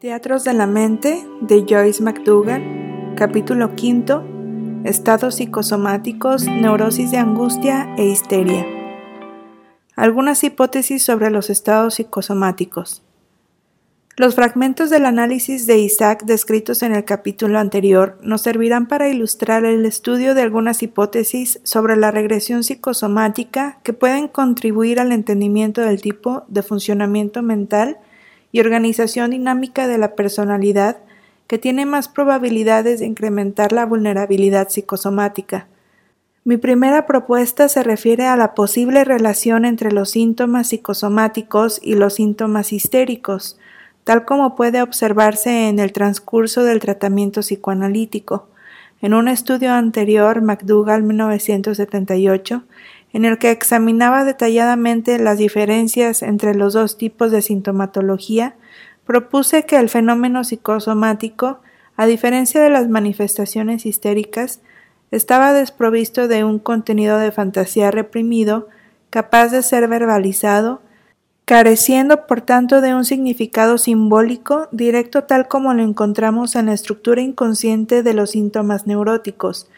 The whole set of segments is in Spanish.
Teatros de la Mente de Joyce McDougall, capítulo quinto, Estados psicosomáticos, neurosis de angustia e histeria. Algunas hipótesis sobre los estados psicosomáticos. Los fragmentos del análisis de Isaac descritos en el capítulo anterior nos servirán para ilustrar el estudio de algunas hipótesis sobre la regresión psicosomática que pueden contribuir al entendimiento del tipo de funcionamiento mental y organización dinámica de la personalidad que tiene más probabilidades de incrementar la vulnerabilidad psicosomática. Mi primera propuesta se refiere a la posible relación entre los síntomas psicosomáticos y los síntomas histéricos, tal como puede observarse en el transcurso del tratamiento psicoanalítico. En un estudio anterior, McDougall 1978, en el que examinaba detalladamente las diferencias entre los dos tipos de sintomatología, propuse que el fenómeno psicosomático, a diferencia de las manifestaciones histéricas, estaba desprovisto de un contenido de fantasía reprimido capaz de ser verbalizado, careciendo por tanto de un significado simbólico directo tal como lo encontramos en la estructura inconsciente de los síntomas neuróticos,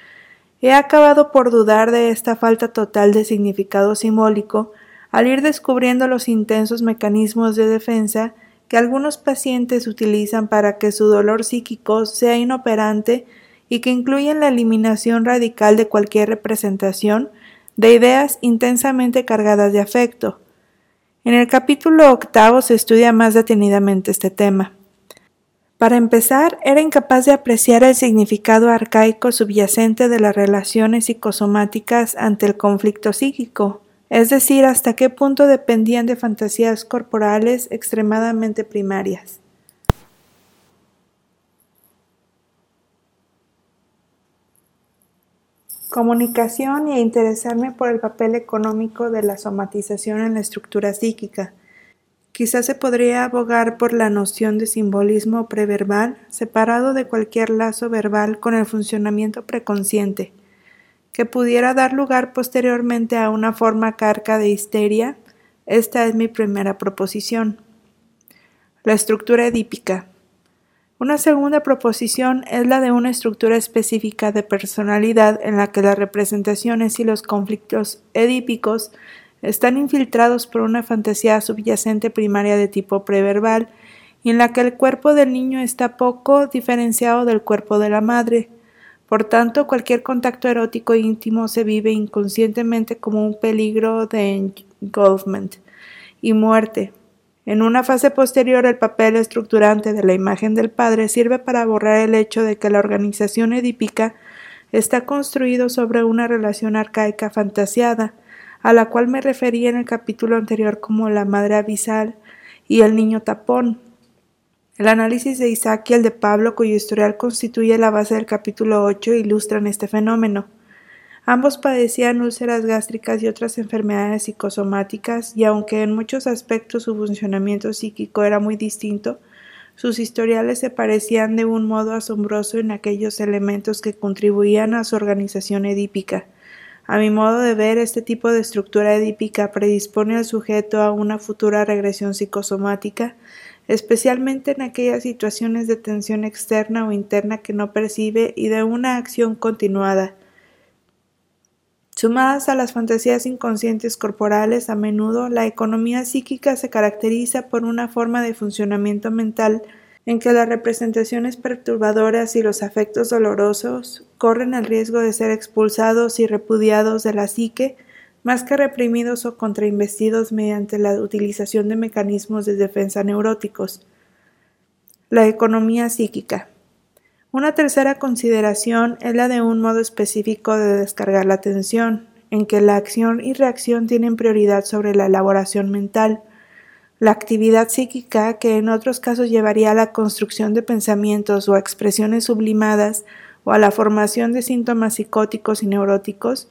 He acabado por dudar de esta falta total de significado simbólico al ir descubriendo los intensos mecanismos de defensa que algunos pacientes utilizan para que su dolor psíquico sea inoperante y que incluyen la eliminación radical de cualquier representación de ideas intensamente cargadas de afecto. En el capítulo octavo se estudia más detenidamente este tema. Para empezar, era incapaz de apreciar el significado arcaico subyacente de las relaciones psicosomáticas ante el conflicto psíquico, es decir, hasta qué punto dependían de fantasías corporales extremadamente primarias. Comunicación y interesarme por el papel económico de la somatización en la estructura psíquica Quizás se podría abogar por la noción de simbolismo preverbal separado de cualquier lazo verbal con el funcionamiento preconsciente, que pudiera dar lugar posteriormente a una forma carca de histeria. Esta es mi primera proposición. La estructura edípica. Una segunda proposición es la de una estructura específica de personalidad en la que las representaciones y los conflictos edípicos están infiltrados por una fantasía subyacente primaria de tipo preverbal, y en la que el cuerpo del niño está poco diferenciado del cuerpo de la madre. Por tanto, cualquier contacto erótico íntimo se vive inconscientemente como un peligro de engulfment y muerte. En una fase posterior, el papel estructurante de la imagen del padre sirve para borrar el hecho de que la organización edípica está construido sobre una relación arcaica fantasiada, a la cual me referí en el capítulo anterior como la madre abisal y el niño tapón. El análisis de Isaac y el de Pablo, cuyo historial constituye la base del capítulo 8, ilustran este fenómeno. Ambos padecían úlceras gástricas y otras enfermedades psicosomáticas, y aunque en muchos aspectos su funcionamiento psíquico era muy distinto, sus historiales se parecían de un modo asombroso en aquellos elementos que contribuían a su organización edípica. A mi modo de ver, este tipo de estructura edípica predispone al sujeto a una futura regresión psicosomática, especialmente en aquellas situaciones de tensión externa o interna que no percibe y de una acción continuada. Sumadas a las fantasías inconscientes corporales, a menudo la economía psíquica se caracteriza por una forma de funcionamiento mental en que las representaciones perturbadoras y los afectos dolorosos corren el riesgo de ser expulsados y repudiados de la psique más que reprimidos o contrainvestidos mediante la utilización de mecanismos de defensa neuróticos. La economía psíquica. Una tercera consideración es la de un modo específico de descargar la atención, en que la acción y reacción tienen prioridad sobre la elaboración mental, la actividad psíquica, que en otros casos llevaría a la construcción de pensamientos o expresiones sublimadas o a la formación de síntomas psicóticos y neuróticos,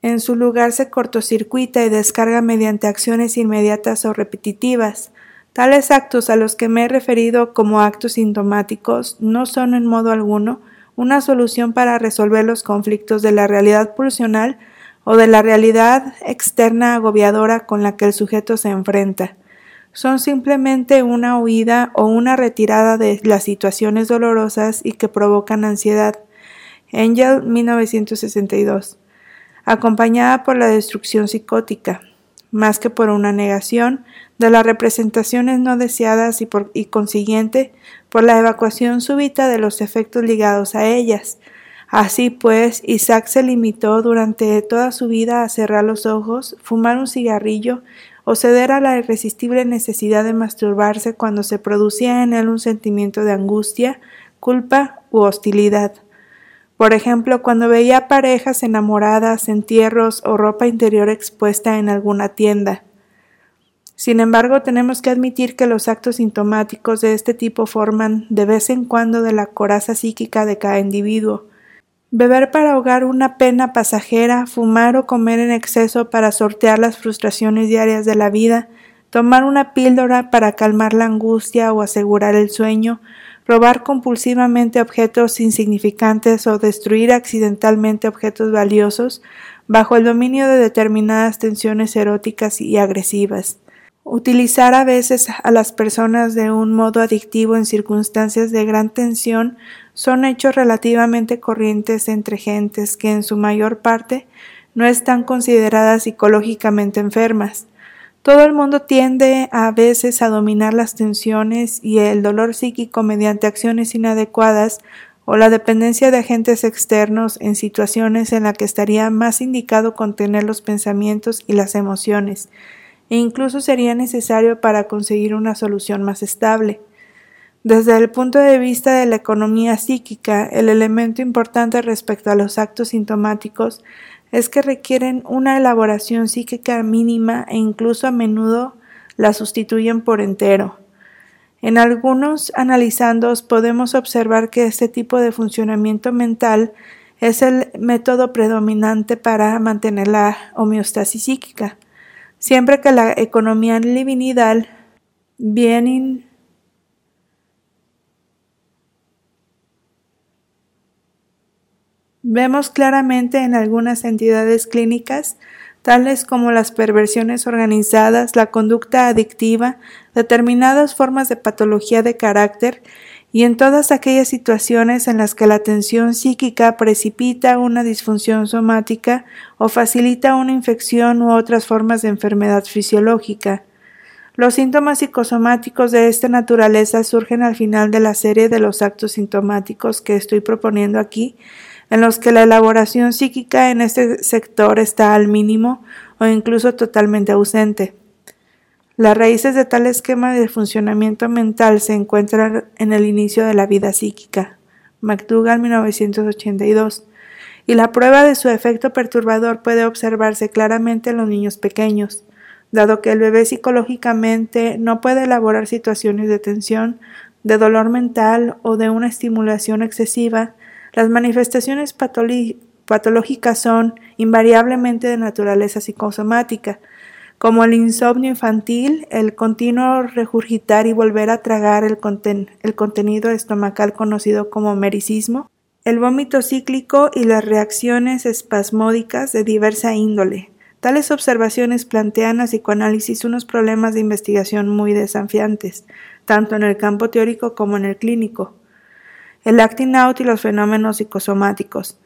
en su lugar se cortocircuita y descarga mediante acciones inmediatas o repetitivas. Tales actos a los que me he referido como actos sintomáticos no son en modo alguno una solución para resolver los conflictos de la realidad pulsional o de la realidad externa agobiadora con la que el sujeto se enfrenta. Son simplemente una huida o una retirada de las situaciones dolorosas y que provocan ansiedad. Angel 1962. Acompañada por la destrucción psicótica, más que por una negación de las representaciones no deseadas y, por, y consiguiente por la evacuación súbita de los efectos ligados a ellas. Así pues, Isaac se limitó durante toda su vida a cerrar los ojos, fumar un cigarrillo o ceder a la irresistible necesidad de masturbarse cuando se producía en él un sentimiento de angustia, culpa u hostilidad. Por ejemplo, cuando veía parejas enamoradas, entierros o ropa interior expuesta en alguna tienda. Sin embargo, tenemos que admitir que los actos sintomáticos de este tipo forman de vez en cuando de la coraza psíquica de cada individuo, Beber para ahogar una pena pasajera, fumar o comer en exceso para sortear las frustraciones diarias de la vida, tomar una píldora para calmar la angustia o asegurar el sueño, robar compulsivamente objetos insignificantes o destruir accidentalmente objetos valiosos bajo el dominio de determinadas tensiones eróticas y agresivas. Utilizar a veces a las personas de un modo adictivo en circunstancias de gran tensión son hechos relativamente corrientes entre gentes que en su mayor parte no están consideradas psicológicamente enfermas. Todo el mundo tiende a veces a dominar las tensiones y el dolor psíquico mediante acciones inadecuadas o la dependencia de agentes externos en situaciones en las que estaría más indicado contener los pensamientos y las emociones, e incluso sería necesario para conseguir una solución más estable. Desde el punto de vista de la economía psíquica, el elemento importante respecto a los actos sintomáticos es que requieren una elaboración psíquica mínima e incluso a menudo la sustituyen por entero. En algunos analizandos podemos observar que este tipo de funcionamiento mental es el método predominante para mantener la homeostasis psíquica. Siempre que la economía livinidal viene Vemos claramente en algunas entidades clínicas, tales como las perversiones organizadas, la conducta adictiva, determinadas formas de patología de carácter y en todas aquellas situaciones en las que la tensión psíquica precipita una disfunción somática o facilita una infección u otras formas de enfermedad fisiológica. Los síntomas psicosomáticos de esta naturaleza surgen al final de la serie de los actos sintomáticos que estoy proponiendo aquí, en los que la elaboración psíquica en este sector está al mínimo o incluso totalmente ausente. Las raíces de tal esquema de funcionamiento mental se encuentran en el inicio de la vida psíquica, McDougall 1982, y la prueba de su efecto perturbador puede observarse claramente en los niños pequeños, dado que el bebé psicológicamente no puede elaborar situaciones de tensión, de dolor mental o de una estimulación excesiva, las manifestaciones patológicas son invariablemente de naturaleza psicosomática, como el insomnio infantil, el continuo regurgitar y volver a tragar el, contenido estomacal conocido como mericismo, el vómito cíclico y las reacciones espasmódicas de diversa índole. Tales observaciones plantean a psicoanálisis unos problemas de investigación muy desafiantes, tanto en el campo teórico como en el clínico. El acting out y los fenómenos psicosomáticos.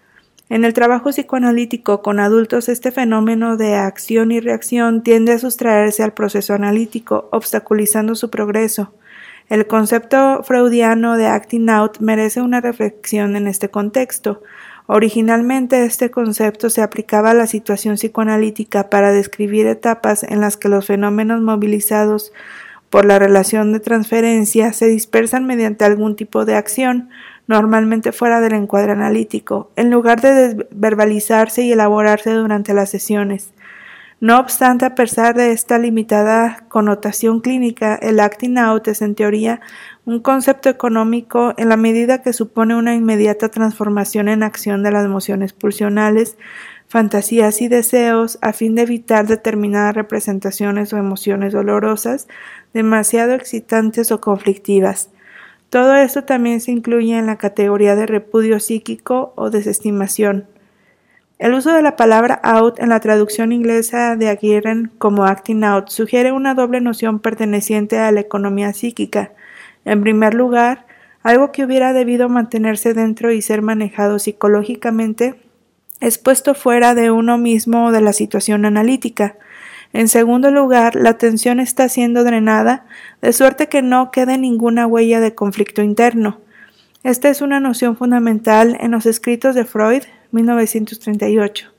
En el trabajo psicoanalítico con adultos, este fenómeno de acción y reacción tiende a sustraerse al proceso analítico, obstaculizando su progreso. El concepto freudiano de acting out merece una reflexión en este contexto. Originalmente este concepto se aplicaba a la situación psicoanalítica para describir etapas en las que los fenómenos movilizados por la relación de transferencia se dispersan mediante algún tipo de acción, normalmente fuera del encuadre analítico, en lugar de verbalizarse y elaborarse durante las sesiones. No obstante, a pesar de esta limitada connotación clínica, el acting out es en teoría un concepto económico en la medida que supone una inmediata transformación en acción de las emociones pulsionales, fantasías y deseos a fin de evitar determinadas representaciones o emociones dolorosas, demasiado excitantes o conflictivas. Todo esto también se incluye en la categoría de repudio psíquico o desestimación. El uso de la palabra out en la traducción inglesa de Aguirre como acting out sugiere una doble noción perteneciente a la economía psíquica. En primer lugar, algo que hubiera debido mantenerse dentro y ser manejado psicológicamente es puesto fuera de uno mismo de la situación analítica. En segundo lugar, la atención está siendo drenada, de suerte que no quede ninguna huella de conflicto interno. Esta es una noción fundamental en los escritos de Freud, 1938.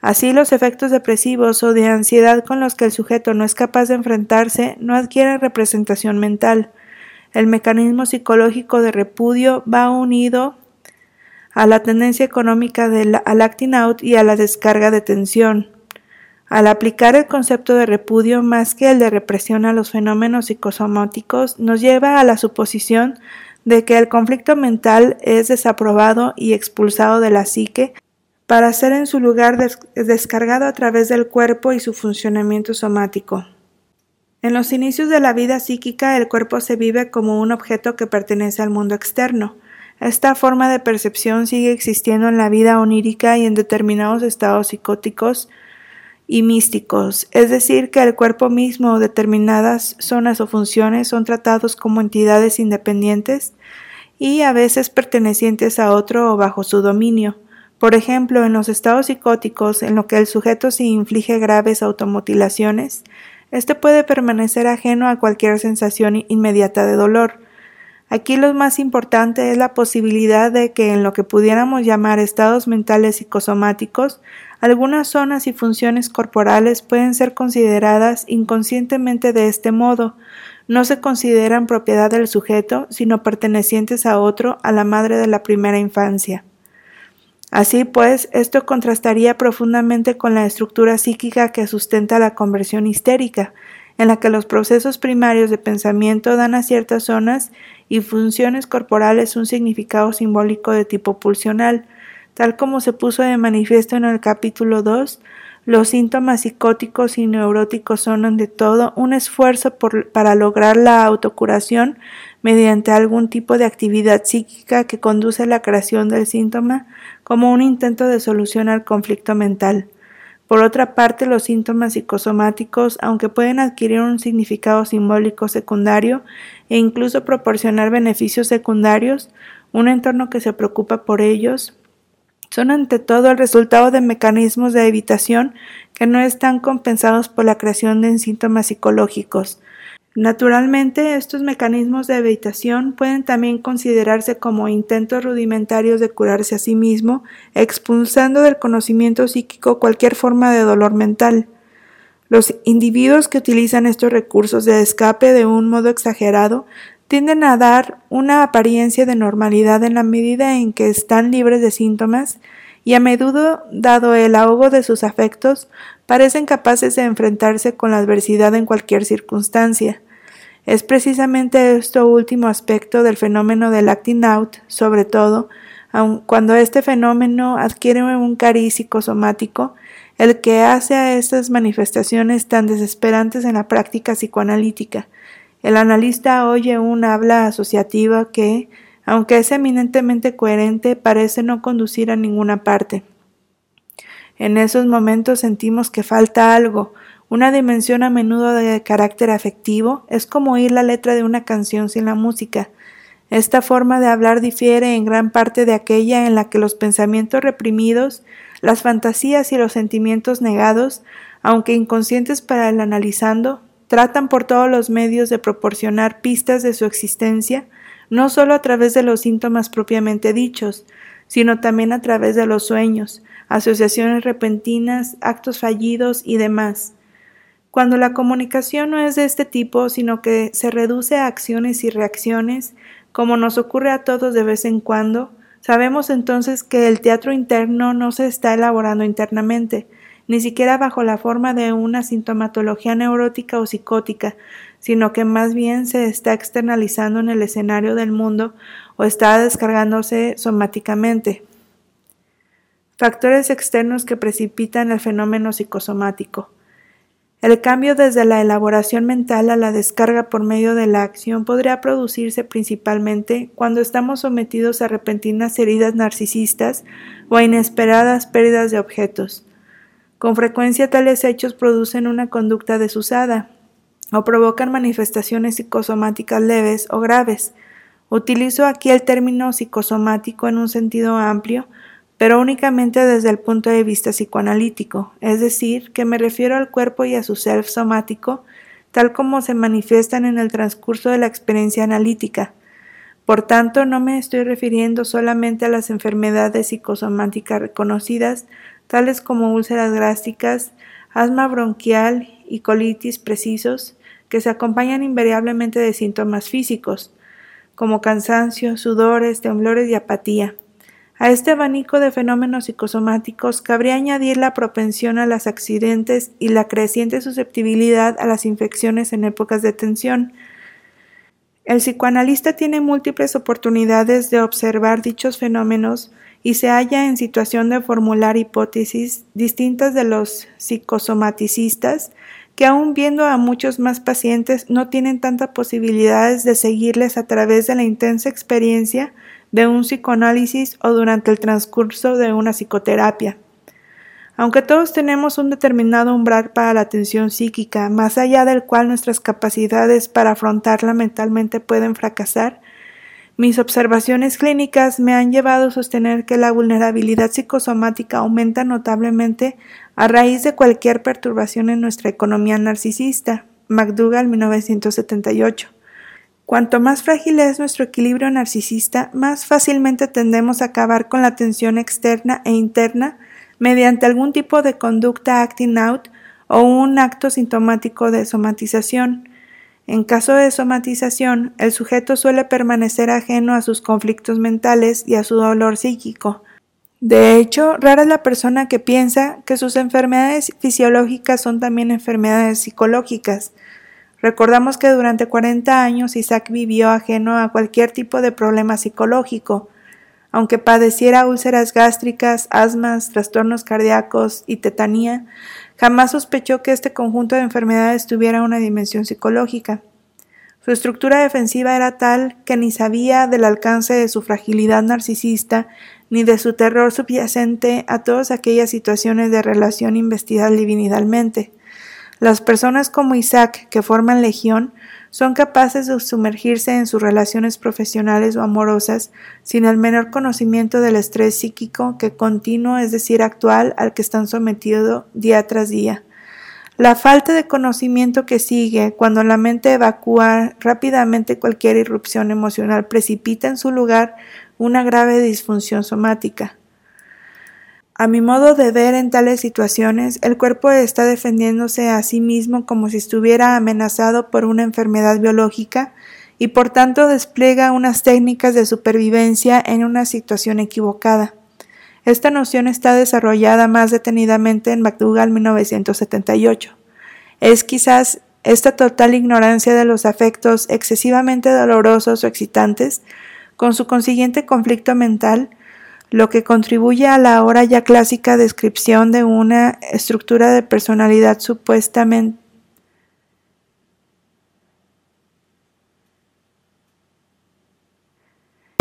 Así, los efectos depresivos o de ansiedad con los que el sujeto no es capaz de enfrentarse no adquieren representación mental. El mecanismo psicológico de repudio va unido a la tendencia económica al acting out y a la descarga de tensión. Al aplicar el concepto de repudio más que el de represión a los fenómenos psicosomáticos, nos lleva a la suposición de que el conflicto mental es desaprobado y expulsado de la psique para ser en su lugar descargado a través del cuerpo y su funcionamiento somático. En los inicios de la vida psíquica el cuerpo se vive como un objeto que pertenece al mundo externo. Esta forma de percepción sigue existiendo en la vida onírica y en determinados estados psicóticos y místicos, es decir, que el cuerpo mismo determinadas zonas o funciones son tratados como entidades independientes y a veces pertenecientes a otro o bajo su dominio. Por ejemplo, en los estados psicóticos, en lo que el sujeto se inflige graves automutilaciones, éste puede permanecer ajeno a cualquier sensación inmediata de dolor. Aquí lo más importante es la posibilidad de que en lo que pudiéramos llamar estados mentales psicosomáticos algunas zonas y funciones corporales pueden ser consideradas inconscientemente de este modo, no se consideran propiedad del sujeto, sino pertenecientes a otro, a la madre de la primera infancia. Así pues, esto contrastaría profundamente con la estructura psíquica que sustenta la conversión histérica, en la que los procesos primarios de pensamiento dan a ciertas zonas y funciones corporales un significado simbólico de tipo pulsional, Tal como se puso de manifiesto en el capítulo 2, los síntomas psicóticos y neuróticos son ante todo un esfuerzo para lograr la autocuración mediante algún tipo de actividad psíquica que conduce a la creación del síntoma como un intento de solución al conflicto mental. Por otra parte, los síntomas psicosomáticos, aunque pueden adquirir un significado simbólico secundario e incluso proporcionar beneficios secundarios, un entorno que se preocupa por ellos son ante todo el resultado de mecanismos de evitación que no están compensados por la creación de síntomas psicológicos. Naturalmente, estos mecanismos de evitación pueden también considerarse como intentos rudimentarios de curarse a sí mismo, expulsando del conocimiento psíquico cualquier forma de dolor mental. Los individuos que utilizan estos recursos de escape de un modo exagerado tienden a dar una apariencia de normalidad en la medida en que están libres de síntomas y a menudo, dado el ahogo de sus afectos, parecen capaces de enfrentarse con la adversidad en cualquier circunstancia. Es precisamente este último aspecto del fenómeno del acting out, sobre todo, aun cuando este fenómeno adquiere un cariz psicosomático, el que hace a estas manifestaciones tan desesperantes en la práctica psicoanalítica, el analista oye un habla asociativa que, aunque es eminentemente coherente, parece no conducir a ninguna parte. En esos momentos sentimos que falta algo, una dimensión a menudo de carácter afectivo, es como oír la letra de una canción sin la música. Esta forma de hablar difiere en gran parte de aquella en la que los pensamientos reprimidos, las fantasías y los sentimientos negados, aunque inconscientes para el analizando, tratan por todos los medios de proporcionar pistas de su existencia, no solo a través de los síntomas propiamente dichos, sino también a través de los sueños, asociaciones repentinas, actos fallidos y demás. Cuando la comunicación no es de este tipo, sino que se reduce a acciones y reacciones, como nos ocurre a todos de vez en cuando, sabemos entonces que el teatro interno no se está elaborando internamente, ni siquiera bajo la forma de una sintomatología neurótica o psicótica, sino que más bien se está externalizando en el escenario del mundo o está descargándose somáticamente. Factores externos que precipitan el fenómeno psicosomático. El cambio desde la elaboración mental a la descarga por medio de la acción podría producirse principalmente cuando estamos sometidos a repentinas heridas narcisistas o a inesperadas pérdidas de objetos. Con frecuencia tales hechos producen una conducta desusada o provocan manifestaciones psicosomáticas leves o graves. Utilizo aquí el término psicosomático en un sentido amplio pero únicamente desde el punto de vista psicoanalítico, es decir, que me refiero al cuerpo y a su ser somático, tal como se manifiestan en el transcurso de la experiencia analítica. Por tanto, no me estoy refiriendo solamente a las enfermedades psicosomáticas reconocidas, tales como úlceras gástricas, asma bronquial y colitis precisos, que se acompañan invariablemente de síntomas físicos, como cansancio, sudores, temblores y apatía a este abanico de fenómenos psicosomáticos cabría añadir la propensión a los accidentes y la creciente susceptibilidad a las infecciones en épocas de tensión. El psicoanalista tiene múltiples oportunidades de observar dichos fenómenos y se halla en situación de formular hipótesis distintas de los psicosomaticistas que aun viendo a muchos más pacientes no tienen tantas posibilidades de seguirles a través de la intensa experiencia de un psicoanálisis o durante el transcurso de una psicoterapia. Aunque todos tenemos un determinado umbral para la atención psíquica, más allá del cual nuestras capacidades para afrontarla mentalmente pueden fracasar, mis observaciones clínicas me han llevado a sostener que la vulnerabilidad psicosomática aumenta notablemente a raíz de cualquier perturbación en nuestra economía narcisista. McDougall 1978. Cuanto más frágil es nuestro equilibrio narcisista, más fácilmente tendemos a acabar con la tensión externa e interna mediante algún tipo de conducta acting out o un acto sintomático de somatización. En caso de somatización, el sujeto suele permanecer ajeno a sus conflictos mentales y a su dolor psíquico. De hecho, rara es la persona que piensa que sus enfermedades fisiológicas son también enfermedades psicológicas. Recordamos que durante 40 años Isaac vivió ajeno a cualquier tipo de problema psicológico. Aunque padeciera úlceras gástricas, asmas, trastornos cardíacos y tetanía, jamás sospechó que este conjunto de enfermedades tuviera una dimensión psicológica. Su estructura defensiva era tal que ni sabía del alcance de su fragilidad narcisista ni de su terror subyacente a todas aquellas situaciones de relación investidas divinidalmente. Las personas como Isaac, que forman legión, son capaces de sumergirse en sus relaciones profesionales o amorosas sin el menor conocimiento del estrés psíquico que continuo, es decir, actual, al que están sometidos día tras día. La falta de conocimiento que sigue cuando la mente evacúa rápidamente cualquier irrupción emocional precipita en su lugar una grave disfunción somática. A mi modo de ver en tales situaciones, el cuerpo está defendiéndose a sí mismo como si estuviera amenazado por una enfermedad biológica y por tanto despliega unas técnicas de supervivencia en una situación equivocada. Esta noción está desarrollada más detenidamente en McDougall 1978. Es quizás esta total ignorancia de los afectos excesivamente dolorosos o excitantes, con su consiguiente conflicto mental, lo que contribuye a la ahora ya clásica descripción de una estructura de personalidad supuestamente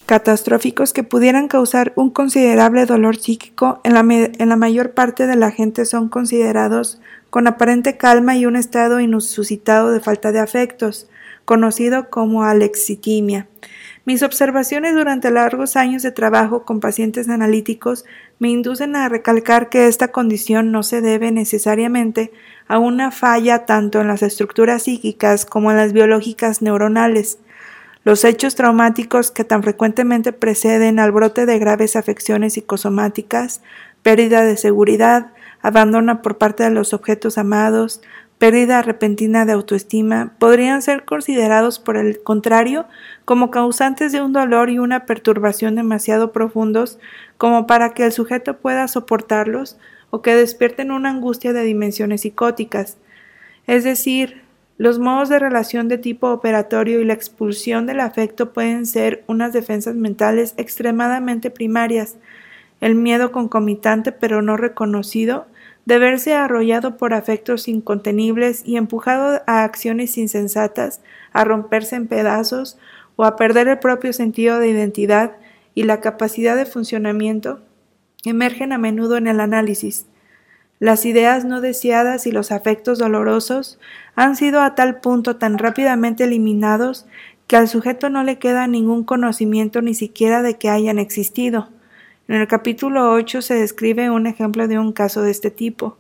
catastróficos que pudieran causar un considerable dolor psíquico en la, en la, mayor parte de la gente son considerados con aparente calma y un estado inususcitado de falta de afectos, conocido como alexitimia. Mis observaciones durante largos años de trabajo con pacientes analíticos me inducen a recalcar que esta condición no se debe necesariamente a una falla tanto en las estructuras psíquicas como en las biológicas neuronales. Los hechos traumáticos que tan frecuentemente preceden al brote de graves afecciones psicosomáticas, pérdida de seguridad, abandono por parte de los objetos amados, pérdida repentina de autoestima podrían ser considerados por el contrario como causantes de un dolor y una perturbación demasiado profundos como para que el sujeto pueda soportarlos o que despierten una angustia de dimensiones psicóticas. Es decir, los modos de relación de tipo operatorio y la expulsión del afecto pueden ser unas defensas mentales extremadamente primarias. El miedo concomitante pero no reconocido de verse arrollado por afectos incontenibles y empujado a acciones insensatas, a romperse en pedazos o a perder el propio sentido de identidad y la capacidad de funcionamiento, emergen a menudo en el análisis. Las ideas no deseadas y los afectos dolorosos han sido a tal punto tan rápidamente eliminados que al sujeto no le queda ningún conocimiento ni siquiera de que hayan existido. En el capítulo 8 se describe un ejemplo de un caso de este tipo.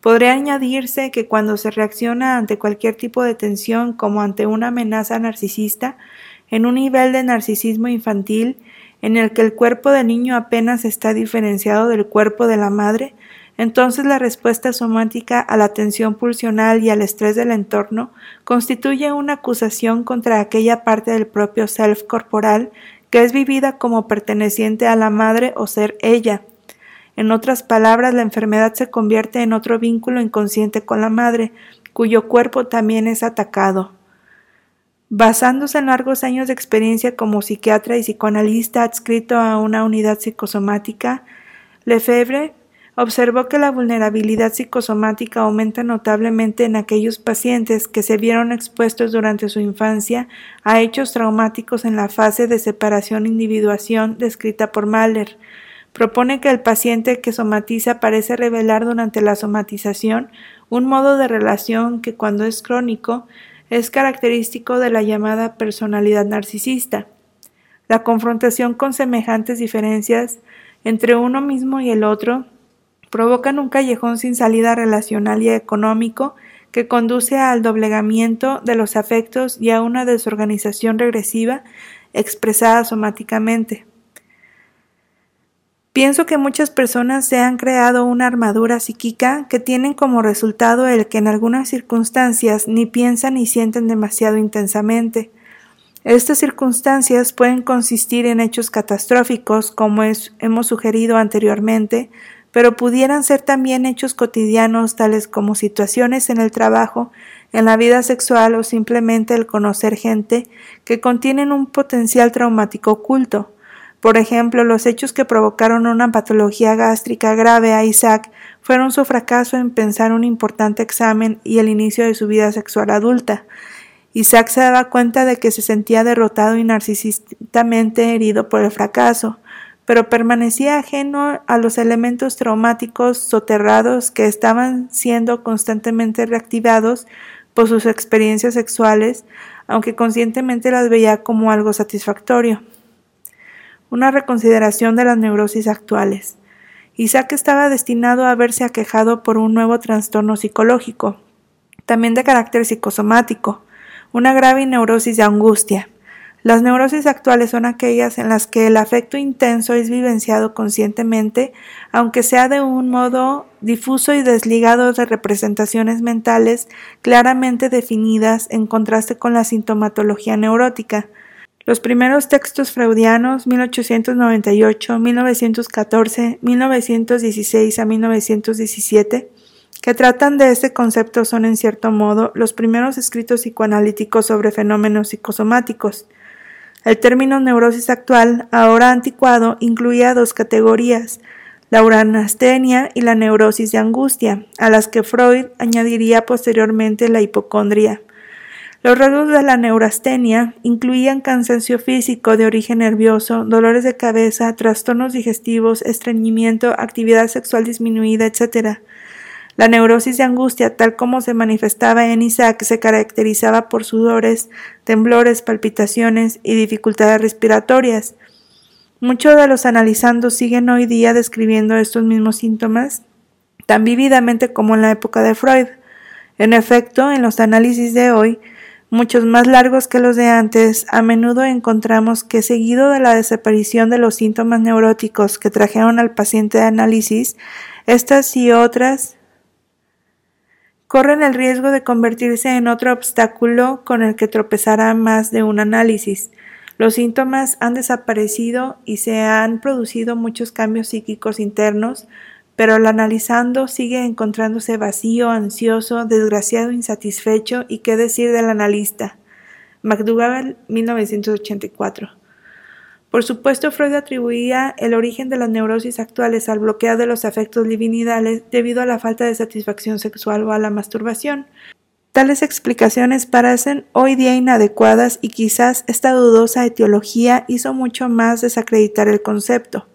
Podría añadirse que cuando se reacciona ante cualquier tipo de tensión como ante una amenaza narcisista, en un nivel de narcisismo infantil en el que el cuerpo del niño apenas está diferenciado del cuerpo de la madre, entonces la respuesta somática a la tensión pulsional y al estrés del entorno constituye una acusación contra aquella parte del propio self corporal es vivida como perteneciente a la madre o ser ella. En otras palabras, la enfermedad se convierte en otro vínculo inconsciente con la madre, cuyo cuerpo también es atacado. Basándose en largos años de experiencia como psiquiatra y psicoanalista adscrito a una unidad psicosomática, Lefebvre observó que la vulnerabilidad psicosomática aumenta notablemente en aquellos pacientes que se vieron expuestos durante su infancia a hechos traumáticos en la fase de separación-individuación descrita por Mahler. Propone que el paciente que somatiza parece revelar durante la somatización un modo de relación que cuando es crónico es característico de la llamada personalidad narcisista. La confrontación con semejantes diferencias entre uno mismo y el otro provocan un callejón sin salida relacional y económico que conduce al doblegamiento de los afectos y a una desorganización regresiva expresada somáticamente. Pienso que muchas personas se han creado una armadura psíquica que tienen como resultado el que en algunas circunstancias ni piensan ni sienten demasiado intensamente. Estas circunstancias pueden consistir en hechos catastróficos, como hemos sugerido anteriormente, pero pudieran ser también hechos cotidianos tales como situaciones en el trabajo, en la vida sexual o simplemente el conocer gente que contienen un potencial traumático oculto. Por ejemplo, los hechos que provocaron una patología gástrica grave a Isaac fueron su fracaso en pensar un importante examen y el inicio de su vida sexual adulta. Isaac se daba cuenta de que se sentía derrotado y narcisistamente herido por el fracaso pero permanecía ajeno a los elementos traumáticos soterrados que estaban siendo constantemente reactivados por sus experiencias sexuales, aunque conscientemente las veía como algo satisfactorio. Una reconsideración de las neurosis actuales. Isaac estaba destinado a verse aquejado por un nuevo trastorno psicológico, también de carácter psicosomático, una grave neurosis de angustia. Las neurosis actuales son aquellas en las que el afecto intenso es vivenciado conscientemente, aunque sea de un modo difuso y desligado de representaciones mentales claramente definidas en contraste con la sintomatología neurótica. Los primeros textos freudianos 1898, 1914, 1916 a 1917 que tratan de este concepto son en cierto modo los primeros escritos psicoanalíticos sobre fenómenos psicosomáticos. El término neurosis actual, ahora anticuado, incluía dos categorías, la uranastenia y la neurosis de angustia, a las que Freud añadiría posteriormente la hipocondria. Los rasgos de la neurastenia incluían cansancio físico de origen nervioso, dolores de cabeza, trastornos digestivos, estreñimiento, actividad sexual disminuida, etc. La neurosis de angustia, tal como se manifestaba en Isaac, se caracterizaba por sudores, temblores, palpitaciones y dificultades respiratorias. Muchos de los analizandos siguen hoy día describiendo estos mismos síntomas tan vívidamente como en la época de Freud. En efecto, en los análisis de hoy, muchos más largos que los de antes, a menudo encontramos que seguido de la desaparición de los síntomas neuróticos que trajeron al paciente de análisis, estas y otras corren el riesgo de convertirse en otro obstáculo con el que tropezará más de un análisis. Los síntomas han desaparecido y se han producido muchos cambios psíquicos internos, pero el analizando sigue encontrándose vacío, ansioso, desgraciado, insatisfecho y qué decir del analista. McDougall, 1984. Por supuesto, Freud atribuía el origen de las neurosis actuales al bloqueo de los afectos libidinales debido a la falta de satisfacción sexual o a la masturbación. Tales explicaciones parecen hoy día inadecuadas y quizás esta dudosa etiología hizo mucho más desacreditar el concepto.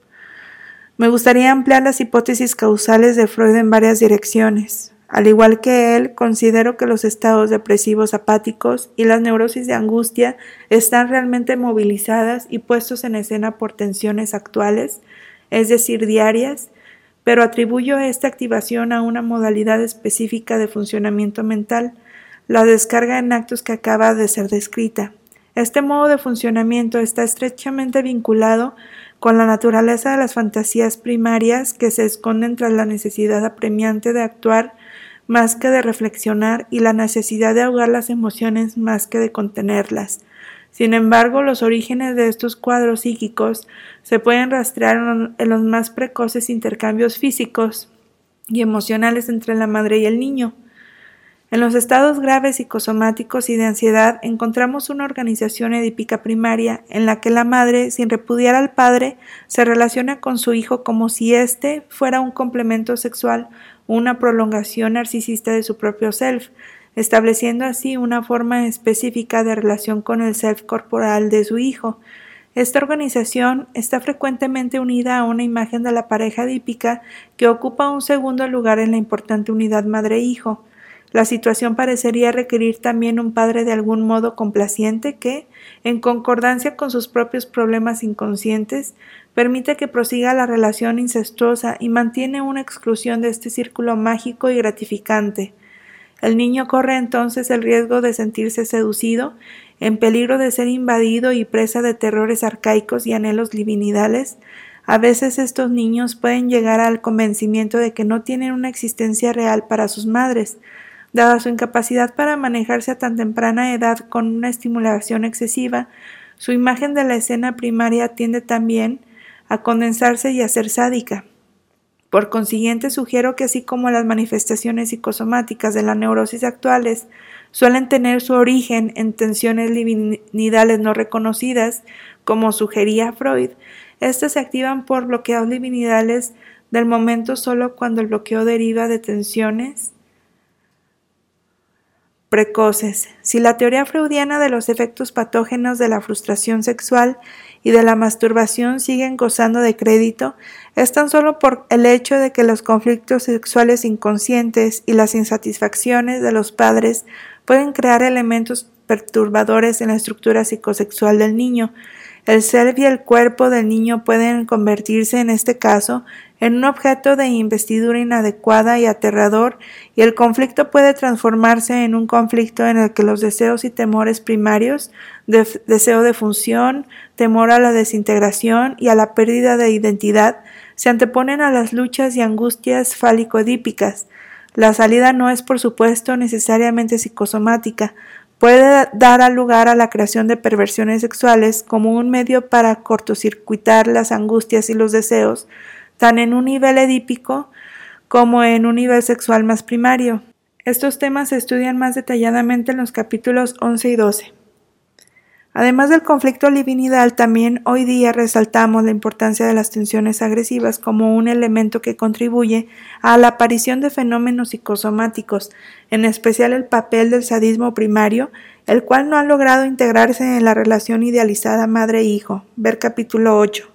Me gustaría ampliar las hipótesis causales de Freud en varias direcciones. Al igual que él, considero que los estados depresivos apáticos y las neurosis de angustia están realmente movilizadas y puestos en escena por tensiones actuales, es decir, diarias, pero atribuyo esta activación a una modalidad específica de funcionamiento mental, la descarga en actos que acaba de ser descrita. Este modo de funcionamiento está estrechamente vinculado con la naturaleza de las fantasías primarias que se esconden tras la necesidad apremiante de actuar más que de reflexionar y la necesidad de ahogar las emociones más que de contenerlas. Sin embargo, los orígenes de estos cuadros psíquicos se pueden rastrear en los más precoces intercambios físicos y emocionales entre la madre y el niño. En los estados graves psicosomáticos y de ansiedad encontramos una organización edípica primaria en la que la madre, sin repudiar al padre, se relaciona con su hijo como si éste fuera un complemento sexual una prolongación narcisista de su propio self, estableciendo así una forma específica de relación con el self corporal de su hijo. Esta organización está frecuentemente unida a una imagen de la pareja dípica que ocupa un segundo lugar en la importante unidad madre-hijo. La situación parecería requerir también un padre de algún modo complaciente que, en concordancia con sus propios problemas inconscientes, permite que prosiga la relación incestuosa y mantiene una exclusión de este círculo mágico y gratificante. El niño corre entonces el riesgo de sentirse seducido, en peligro de ser invadido y presa de terrores arcaicos y anhelos divinidales. A veces estos niños pueden llegar al convencimiento de que no tienen una existencia real para sus madres, dada su incapacidad para manejarse a tan temprana edad con una estimulación excesiva, su imagen de la escena primaria tiende también a condensarse y a ser sádica. Por consiguiente, sugiero que así como las manifestaciones psicosomáticas de la neurosis actuales suelen tener su origen en tensiones divinidales no reconocidas, como sugería Freud, éstas se activan por bloqueos divinidales del momento solo cuando el bloqueo deriva de tensiones precoces. Si la teoría freudiana de los efectos patógenos de la frustración sexual y de la masturbación siguen gozando de crédito, es tan solo por el hecho de que los conflictos sexuales inconscientes y las insatisfacciones de los padres pueden crear elementos perturbadores en la estructura psicosexual del niño, el ser y el cuerpo del niño pueden convertirse en este caso en un objeto de investidura inadecuada y aterrador, y el conflicto puede transformarse en un conflicto en el que los deseos y temores primarios, deseo de función, temor a la desintegración y a la pérdida de identidad, se anteponen a las luchas y angustias fálico-edípicas. La salida no es, por supuesto, necesariamente psicosomática, puede dar lugar a la creación de perversiones sexuales como un medio para cortocircuitar las angustias y los deseos, tan en un nivel edípico como en un nivel sexual más primario. Estos temas se estudian más detalladamente en los capítulos 11 y 12. Además del conflicto libidinal, también hoy día resaltamos la importancia de las tensiones agresivas como un elemento que contribuye a la aparición de fenómenos psicosomáticos, en especial el papel del sadismo primario, el cual no ha logrado integrarse en la relación idealizada madre-hijo. Ver capítulo 8.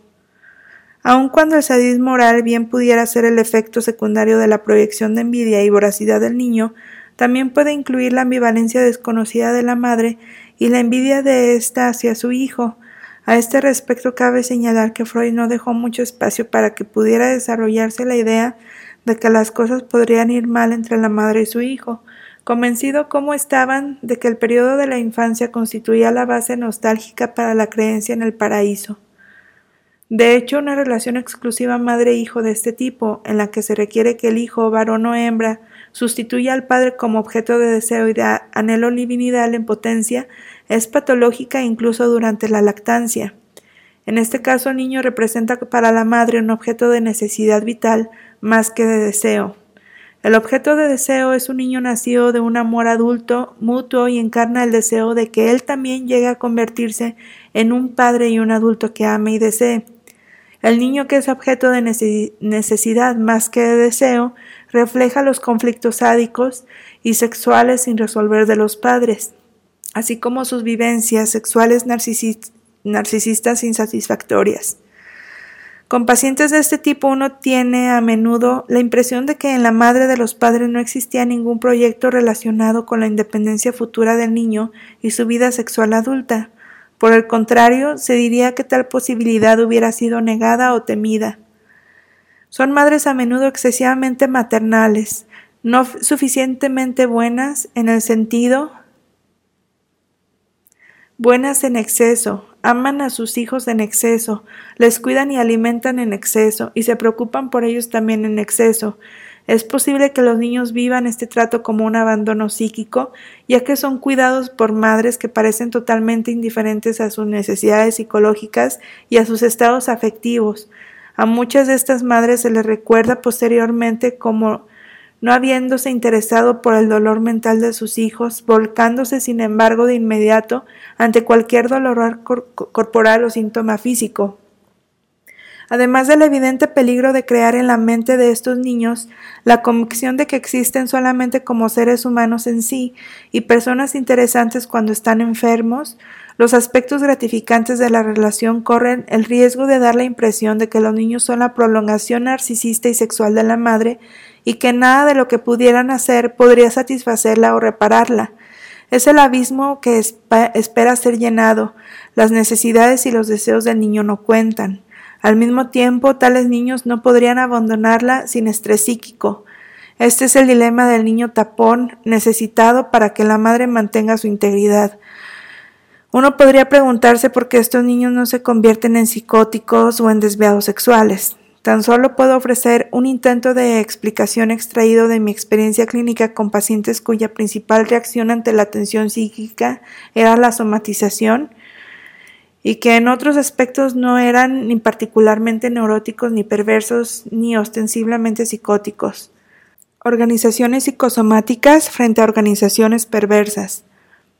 Aun cuando el sadismo oral bien pudiera ser el efecto secundario de la proyección de envidia y voracidad del niño, también puede incluir la ambivalencia desconocida de la madre y la envidia de ésta hacia su hijo. A este respecto cabe señalar que Freud no dejó mucho espacio para que pudiera desarrollarse la idea de que las cosas podrían ir mal entre la madre y su hijo, convencido como estaban de que el periodo de la infancia constituía la base nostálgica para la creencia en el paraíso. De hecho, una relación exclusiva madre-hijo de este tipo, en la que se requiere que el hijo, varón o hembra, sustituye al padre como objeto de deseo y de anhelo divinidad en potencia, es patológica incluso durante la lactancia. En este caso, el niño representa para la madre un objeto de necesidad vital más que de deseo. El objeto de deseo es un niño nacido de un amor adulto, mutuo y encarna el deseo de que él también llegue a convertirse en un padre y un adulto que ame y desee. El niño que es objeto de necesidad más que de deseo refleja los conflictos sádicos y sexuales sin resolver de los padres, así como sus vivencias sexuales narcisistas insatisfactorias. Con pacientes de este tipo uno tiene a menudo la impresión de que en la madre de los padres no existía ningún proyecto relacionado con la independencia futura del niño y su vida sexual adulta. Por el contrario, se diría que tal posibilidad hubiera sido negada o temida. Son madres a menudo excesivamente maternales, no suficientemente buenas en el sentido buenas en exceso, aman a sus hijos en exceso, les cuidan y alimentan en exceso, y se preocupan por ellos también en exceso. Es posible que los niños vivan este trato como un abandono psíquico, ya que son cuidados por madres que parecen totalmente indiferentes a sus necesidades psicológicas y a sus estados afectivos. A muchas de estas madres se les recuerda posteriormente como no habiéndose interesado por el dolor mental de sus hijos, volcándose sin embargo de inmediato ante cualquier dolor corporal o síntoma físico. Además del evidente peligro de crear en la mente de estos niños la convicción de que existen solamente como seres humanos en sí y personas interesantes cuando están enfermos, los aspectos gratificantes de la relación corren el riesgo de dar la impresión de que los niños son la prolongación narcisista y sexual de la madre y que nada de lo que pudieran hacer podría satisfacerla o repararla. Es el abismo que espera ser llenado. Las necesidades y los deseos del niño no cuentan. Al mismo tiempo, tales niños no podrían abandonarla sin estrés psíquico. Este es el dilema del niño tapón necesitado para que la madre mantenga su integridad. Uno podría preguntarse por qué estos niños no se convierten en psicóticos o en desviados sexuales. Tan solo puedo ofrecer un intento de explicación extraído de mi experiencia clínica con pacientes cuya principal reacción ante la atención psíquica era la somatización y que en otros aspectos no eran ni particularmente neuróticos ni perversos ni ostensiblemente psicóticos. Organizaciones psicosomáticas frente a organizaciones perversas.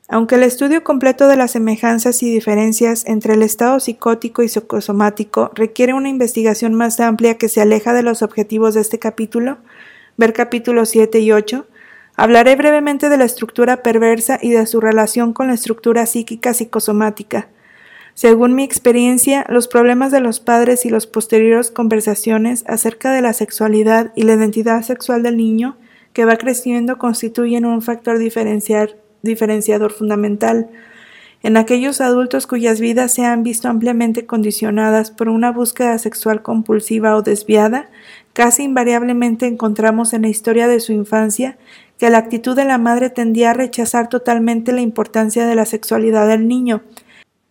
Aunque el estudio completo de las semejanzas y diferencias entre el estado psicótico y psicosomático requiere una investigación más amplia que se aleja de los objetivos de este capítulo, ver capítulos 7 y 8, hablaré brevemente de la estructura perversa y de su relación con la estructura psíquica psicosomática. Según mi experiencia, los problemas de los padres y las posteriores conversaciones acerca de la sexualidad y la identidad sexual del niño que va creciendo constituyen un factor diferenciador fundamental. En aquellos adultos cuyas vidas se han visto ampliamente condicionadas por una búsqueda sexual compulsiva o desviada, casi invariablemente encontramos en la historia de su infancia que la actitud de la madre tendía a rechazar totalmente la importancia de la sexualidad del niño,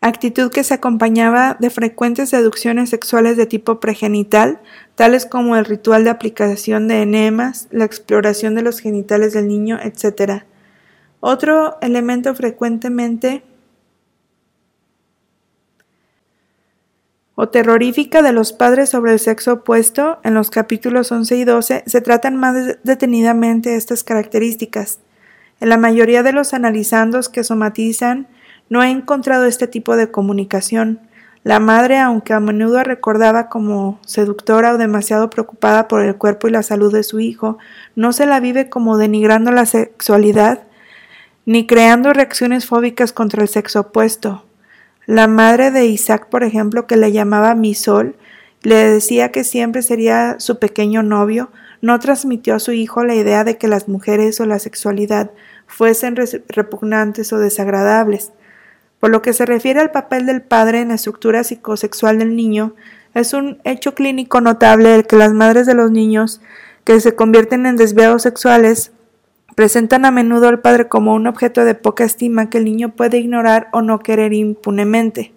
actitud que se acompañaba de frecuentes seducciones sexuales de tipo pregenital, tales como el ritual de aplicación de enemas, la exploración de los genitales del niño, etc. Otro elemento frecuentemente o terrorífica de los padres sobre el sexo opuesto, en los capítulos 11 y 12 se tratan más detenidamente estas características. En la mayoría de los analizandos que somatizan, no he encontrado este tipo de comunicación. La madre, aunque a menudo recordaba como seductora o demasiado preocupada por el cuerpo y la salud de su hijo, no se la vive como denigrando la sexualidad, ni creando reacciones fóbicas contra el sexo opuesto. La madre de Isaac, por ejemplo, que le llamaba mi sol, le decía que siempre sería su pequeño novio, no transmitió a su hijo la idea de que las mujeres o la sexualidad fuesen repugnantes o desagradables. Por lo que se refiere al papel del padre en la estructura psicosexual del niño, es un hecho clínico notable el que las madres de los niños que se convierten en desviados sexuales Presentan a menudo al padre como un objeto de poca estima que el niño puede ignorar o no querer impunemente.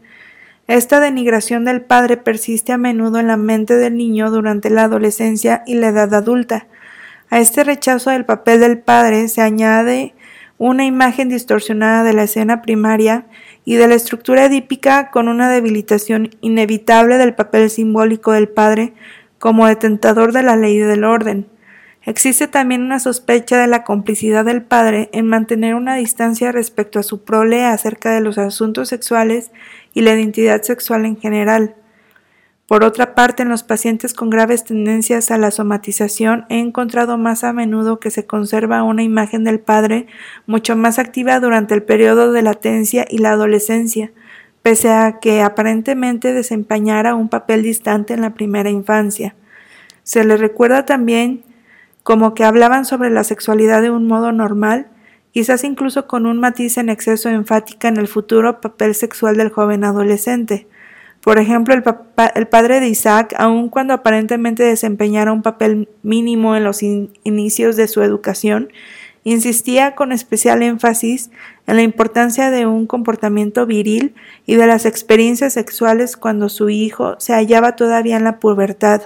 Esta denigración del padre persiste a menudo en la mente del niño durante la adolescencia y la edad adulta. A este rechazo del papel del padre se añade una imagen distorsionada de la escena primaria y de la estructura edípica con una debilitación inevitable del papel simbólico del padre como detentador de la ley del orden. Existe también una sospecha de la complicidad del padre en mantener una distancia respecto a su prole acerca de los asuntos sexuales y la identidad sexual en general. Por otra parte, en los pacientes con graves tendencias a la somatización he encontrado más a menudo que se conserva una imagen del padre mucho más activa durante el periodo de latencia y la adolescencia, pese a que aparentemente desempeñara un papel distante en la primera infancia. Se le recuerda también como que hablaban sobre la sexualidad de un modo normal, quizás incluso con un matiz en exceso enfática en el futuro papel sexual del joven adolescente. Por ejemplo, el, padre de Isaac, aun cuando aparentemente desempeñara un papel mínimo en los inicios de su educación, insistía con especial énfasis en la importancia de un comportamiento viril y de las experiencias sexuales cuando su hijo se hallaba todavía en la pubertad.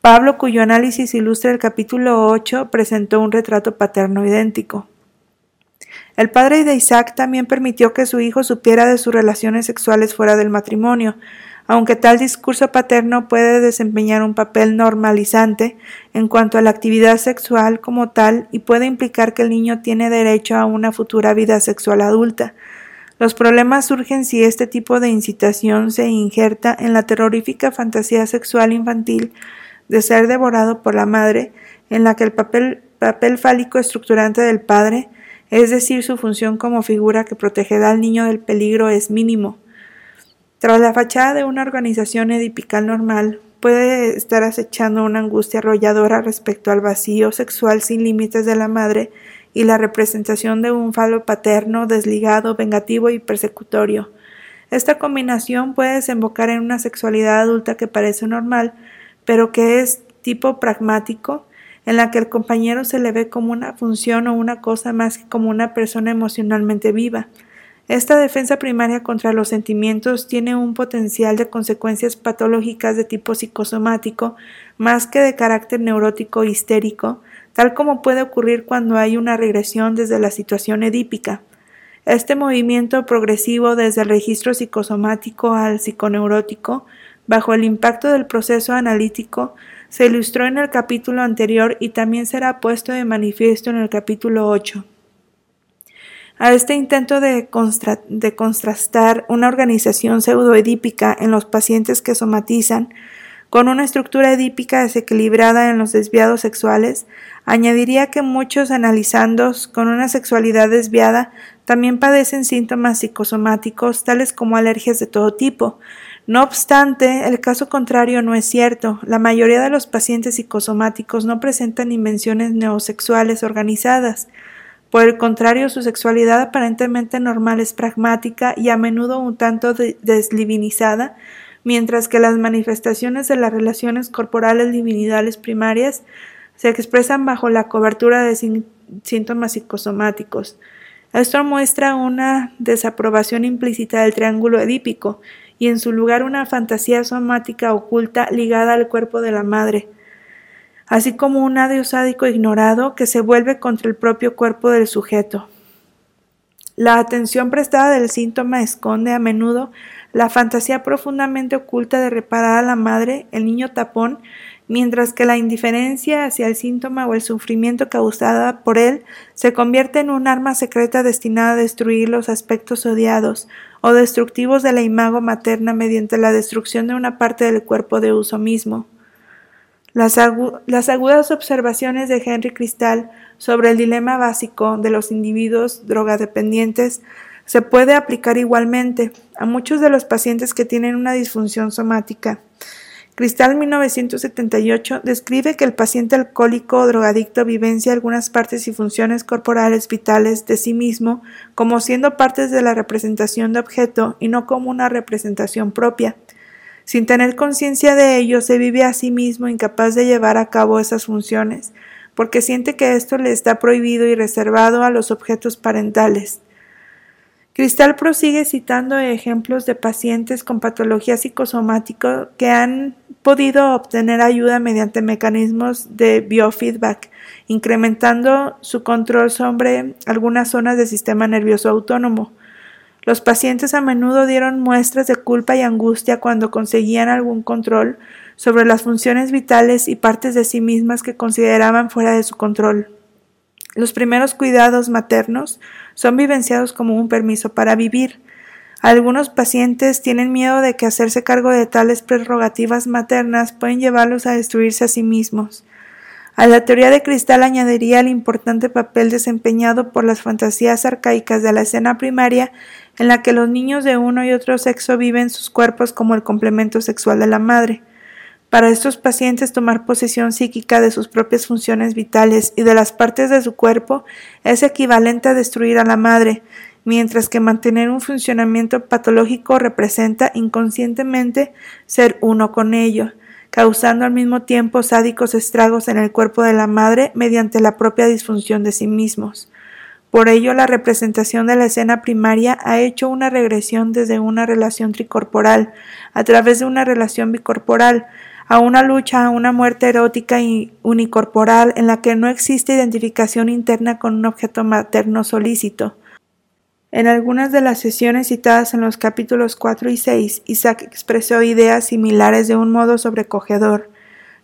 Pablo, cuyo análisis ilustra el capítulo 8, presentó un retrato paterno idéntico. El padre de Isaac también permitió que su hijo supiera de sus relaciones sexuales fuera del matrimonio, aunque tal discurso paterno puede desempeñar un papel normalizante en cuanto a la actividad sexual como tal y puede implicar que el niño tiene derecho a una futura vida sexual adulta. Los problemas surgen si este tipo de incitación se injerta en la terrorífica fantasía sexual infantil de ser devorado por la madre, en la que el papel, fálico estructurante del padre, es decir, su función como figura que protegerá al niño del peligro, es mínimo. Tras la fachada de una organización edipical normal, puede estar acechando una angustia arrolladora respecto al vacío sexual sin límites de la madre y la representación de un falo paterno, desligado, vengativo y persecutorio. Esta combinación puede desembocar en una sexualidad adulta que parece normal, pero que es tipo pragmático, en la que el compañero se le ve como una función o una cosa más que como una persona emocionalmente viva. Esta defensa primaria contra los sentimientos tiene un potencial de consecuencias patológicas de tipo psicosomático más que de carácter neurótico histérico, tal como puede ocurrir cuando hay una regresión desde la situación edípica. Este movimiento progresivo desde el registro psicosomático al psiconeurótico bajo el impacto del proceso analítico, se ilustró en el capítulo anterior y también será puesto de manifiesto en el capítulo 8. A este intento de, contrastar una organización pseudoedípica en los pacientes que somatizan con una estructura edípica desequilibrada en los desviados sexuales, añadiría que muchos analizandos con una sexualidad desviada también padecen síntomas psicosomáticos tales como alergias de todo tipo, no obstante, el caso contrario no es cierto. La mayoría de los pacientes psicosomáticos no presentan invenciones neosexuales organizadas. Por el contrario, su sexualidad aparentemente normal es pragmática y a menudo un tanto deslivinizada, mientras que las manifestaciones de las relaciones corporales divinidades primarias se expresan bajo la cobertura de síntomas psicosomáticos. Esto muestra una desaprobación implícita del triángulo edípico, y en su lugar una fantasía somática oculta ligada al cuerpo de la madre, así como un adiós sádico ignorado que se vuelve contra el propio cuerpo del sujeto. La atención prestada del síntoma esconde a menudo la fantasía profundamente oculta de reparar a la madre, el niño tapón, mientras que la indiferencia hacia el síntoma o el sufrimiento causada por él se convierte en un arma secreta destinada a destruir los aspectos odiados o destructivos de la imago materna mediante la destrucción de una parte del cuerpo de uso mismo. Las, las agudas observaciones de Henry Cristal sobre el dilema básico de los individuos drogadependientes se puede aplicar igualmente a muchos de los pacientes que tienen una disfunción somática. Cristal 1978 describe que el paciente alcohólico o drogadicto vivencia algunas partes y funciones corporales vitales de sí mismo como siendo partes de la representación de objeto y no como una representación propia. Sin tener conciencia de ello, se vive a sí mismo incapaz de llevar a cabo esas funciones, porque siente que esto le está prohibido y reservado a los objetos parentales. Cristal prosigue citando ejemplos de pacientes con patología psicosomática que han podido obtener ayuda mediante mecanismos de biofeedback, incrementando su control sobre algunas zonas del sistema nervioso autónomo. Los pacientes a menudo dieron muestras de culpa y angustia cuando conseguían algún control sobre las funciones vitales y partes de sí mismas que consideraban fuera de su control. Los primeros cuidados maternos son vivenciados como un permiso para vivir. Algunos pacientes tienen miedo de que hacerse cargo de tales prerrogativas maternas pueden llevarlos a destruirse a sí mismos. A la teoría de cristal añadiría el importante papel desempeñado por las fantasías arcaicas de la escena primaria en la que los niños de uno y otro sexo viven sus cuerpos como el complemento sexual de la madre. Para estos pacientes tomar posesión psíquica de sus propias funciones vitales y de las partes de su cuerpo es equivalente a destruir a la madre, mientras que mantener un funcionamiento patológico representa inconscientemente ser uno con ello causando al mismo tiempo sádicos estragos en el cuerpo de la madre mediante la propia disfunción de sí mismos. Por ello, la representación de la escena primaria ha hecho una regresión desde una relación tricorporal, a través de una relación bicorporal, a una lucha a una muerte erótica y unicorporal en la que no existe identificación interna con un objeto materno solícito. En algunas de las sesiones citadas en los capítulos 4 y 6, Isaac expresó ideas similares de un modo sobrecogedor.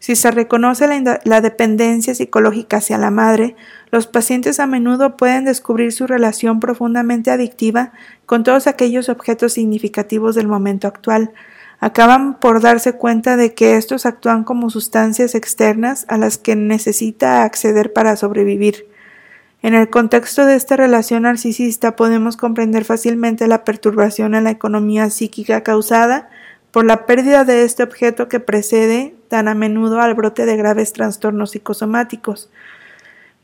Si se reconoce la, dependencia psicológica hacia la madre, los pacientes a menudo pueden descubrir su relación profundamente adictiva con todos aquellos objetos significativos del momento actual. Acaban por darse cuenta de que estos actúan como sustancias externas a las que necesita acceder para sobrevivir. En el contexto de esta relación narcisista podemos comprender fácilmente la perturbación en la economía psíquica causada por la pérdida de este objeto que precede tan a menudo al brote de graves trastornos psicosomáticos.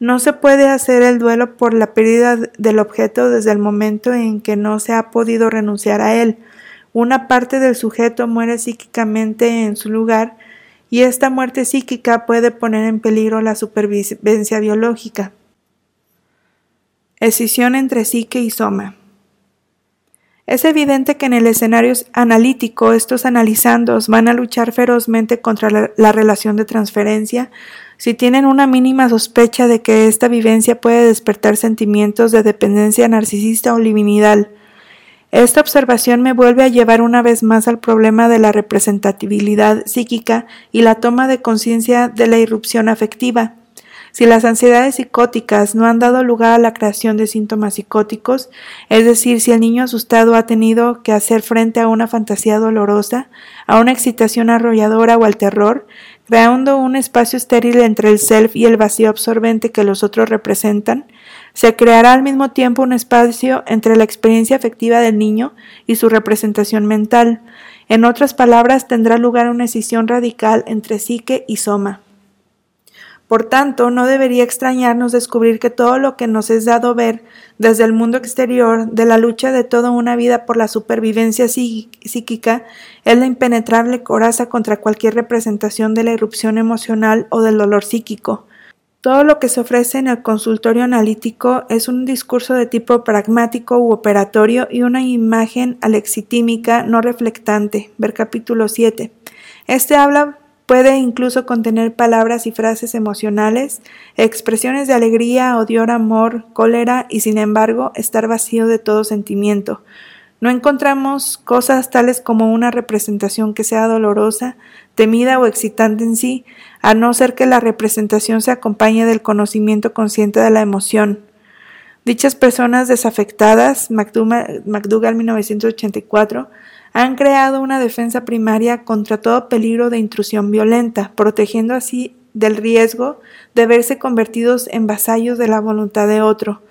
No se puede hacer el duelo por la pérdida del objeto desde el momento en que no se ha podido renunciar a él. Una parte del sujeto muere psíquicamente en su lugar y esta muerte psíquica puede poner en peligro la supervivencia biológica. Escisión entre psique y soma. Es evidente que en el escenario analítico estos analizandos van a luchar ferozmente contra la, la, relación de transferencia si tienen una mínima sospecha de que esta vivencia puede despertar sentimientos de dependencia narcisista o liminidal. Esta observación me vuelve a llevar una vez más al problema de la representatividad psíquica y la toma de conciencia de la irrupción afectiva. Si las ansiedades psicóticas no han dado lugar a la creación de síntomas psicóticos, es decir, si el niño asustado ha tenido que hacer frente a una fantasía dolorosa, a una excitación arrolladora o al terror, creando un espacio estéril entre el self y el vacío absorbente que los otros representan, se creará al mismo tiempo un espacio entre la experiencia afectiva del niño y su representación mental. En otras palabras, tendrá lugar una escisión radical entre psique y soma. Por tanto, no debería extrañarnos descubrir que todo lo que nos es dado ver desde el mundo exterior de la lucha de toda una vida por la supervivencia psíquica es la impenetrable coraza contra cualquier representación de la irrupción emocional o del dolor psíquico. Todo lo que se ofrece en el consultorio analítico es un discurso de tipo pragmático u operatorio y una imagen alexitímica no reflectante. Ver capítulo 7. Este habla Puede incluso contener palabras y frases emocionales, expresiones de alegría, odio, amor, cólera y sin embargo estar vacío de todo sentimiento. No encontramos cosas tales como una representación que sea dolorosa, temida o excitante en sí, a no ser que la representación se acompañe del conocimiento consciente de la emoción. Dichas personas desafectadas, McDougall 1984, han creado una defensa primaria contra todo peligro de intrusión violenta, protegiendo así del riesgo de verse convertidos en vasallos de la voluntad de otro.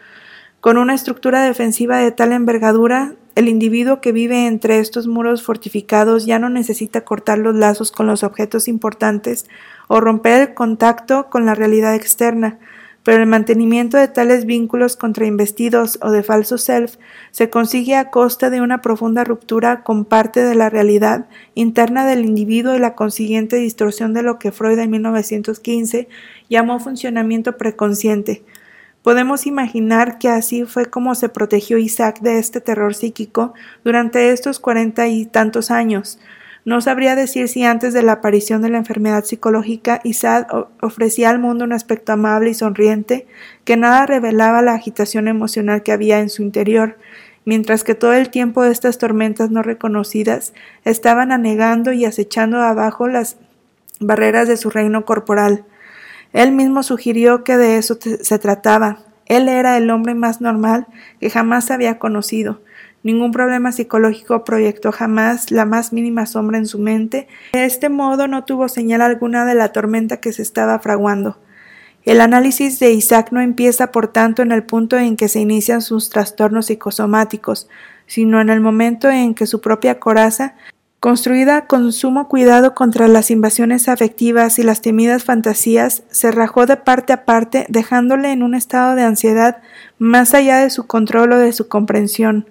Con una estructura defensiva de tal envergadura, el individuo que vive entre estos muros fortificados ya no necesita cortar los lazos con los objetos importantes o romper el contacto con la realidad externa, pero el mantenimiento de tales vínculos contrainvestidos o de falso self se consigue a costa de una profunda ruptura con parte de la realidad interna del individuo y la consiguiente distorsión de lo que Freud en 1915 llamó funcionamiento preconsciente. Podemos imaginar que así fue como se protegió Isaac de este terror psíquico durante estos cuarenta y tantos años, no sabría decir si antes de la aparición de la enfermedad psicológica Isaac ofrecía al mundo un aspecto amable y sonriente, que nada revelaba la agitación emocional que había en su interior, mientras que todo el tiempo estas tormentas no reconocidas estaban anegando y acechando abajo las barreras de su reino corporal. Él mismo sugirió que de eso se trataba. Él era el hombre más normal que jamás había conocido. Ningún problema psicológico proyectó jamás la más mínima sombra en su mente. De este modo no tuvo señal alguna de la tormenta que se estaba fraguando. El análisis de Isaac no empieza, por tanto, en el punto en que se inician sus trastornos psicosomáticos, sino en el momento en que su propia coraza, construida con sumo cuidado contra las invasiones afectivas y las temidas fantasías, se rajó de parte a parte, dejándole en un estado de ansiedad más allá de su control o de su comprensión.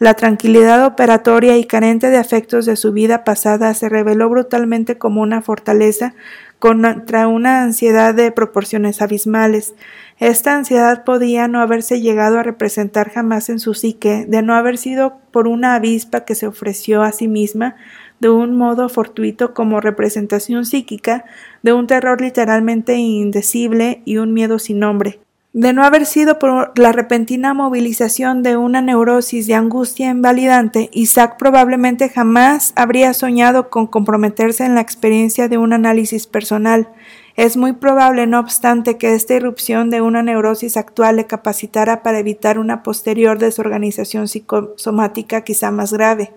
La tranquilidad operatoria y carente de afectos de su vida pasada se reveló brutalmente como una fortaleza contra una ansiedad de proporciones abismales. Esta ansiedad podía no haberse llegado a representar jamás en su psique, de no haber sido por una avispa que se ofreció a sí misma de un modo fortuito como representación psíquica de un terror literalmente indecible y un miedo sin nombre. De no haber sido por la repentina movilización de una neurosis de angustia invalidante, Isaac probablemente jamás habría soñado con comprometerse en la experiencia de un análisis personal. Es muy probable, no obstante, que esta irrupción de una neurosis actual le capacitara para evitar una posterior desorganización psicosomática quizá más grave.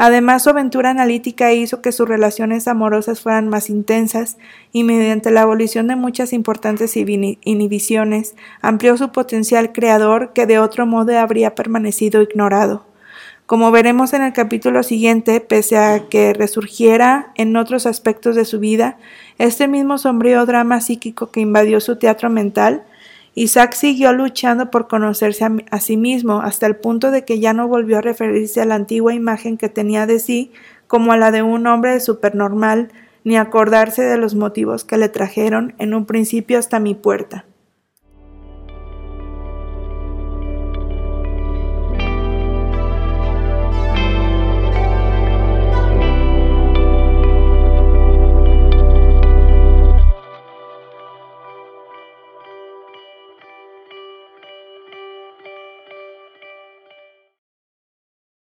Además, su aventura analítica hizo que sus relaciones amorosas fueran más intensas y mediante la abolición de muchas importantes inhibiciones amplió su potencial creador que de otro modo habría permanecido ignorado. Como veremos en el capítulo siguiente, pese a que resurgiera en otros aspectos de su vida, este mismo sombrío drama psíquico que invadió su teatro mental Isaac siguió luchando por conocerse a, sí mismo hasta el punto de que ya no volvió a referirse a la antigua imagen que tenía de sí como a la de un hombre supernormal, ni acordarse de los motivos que le trajeron en un principio hasta mi puerta.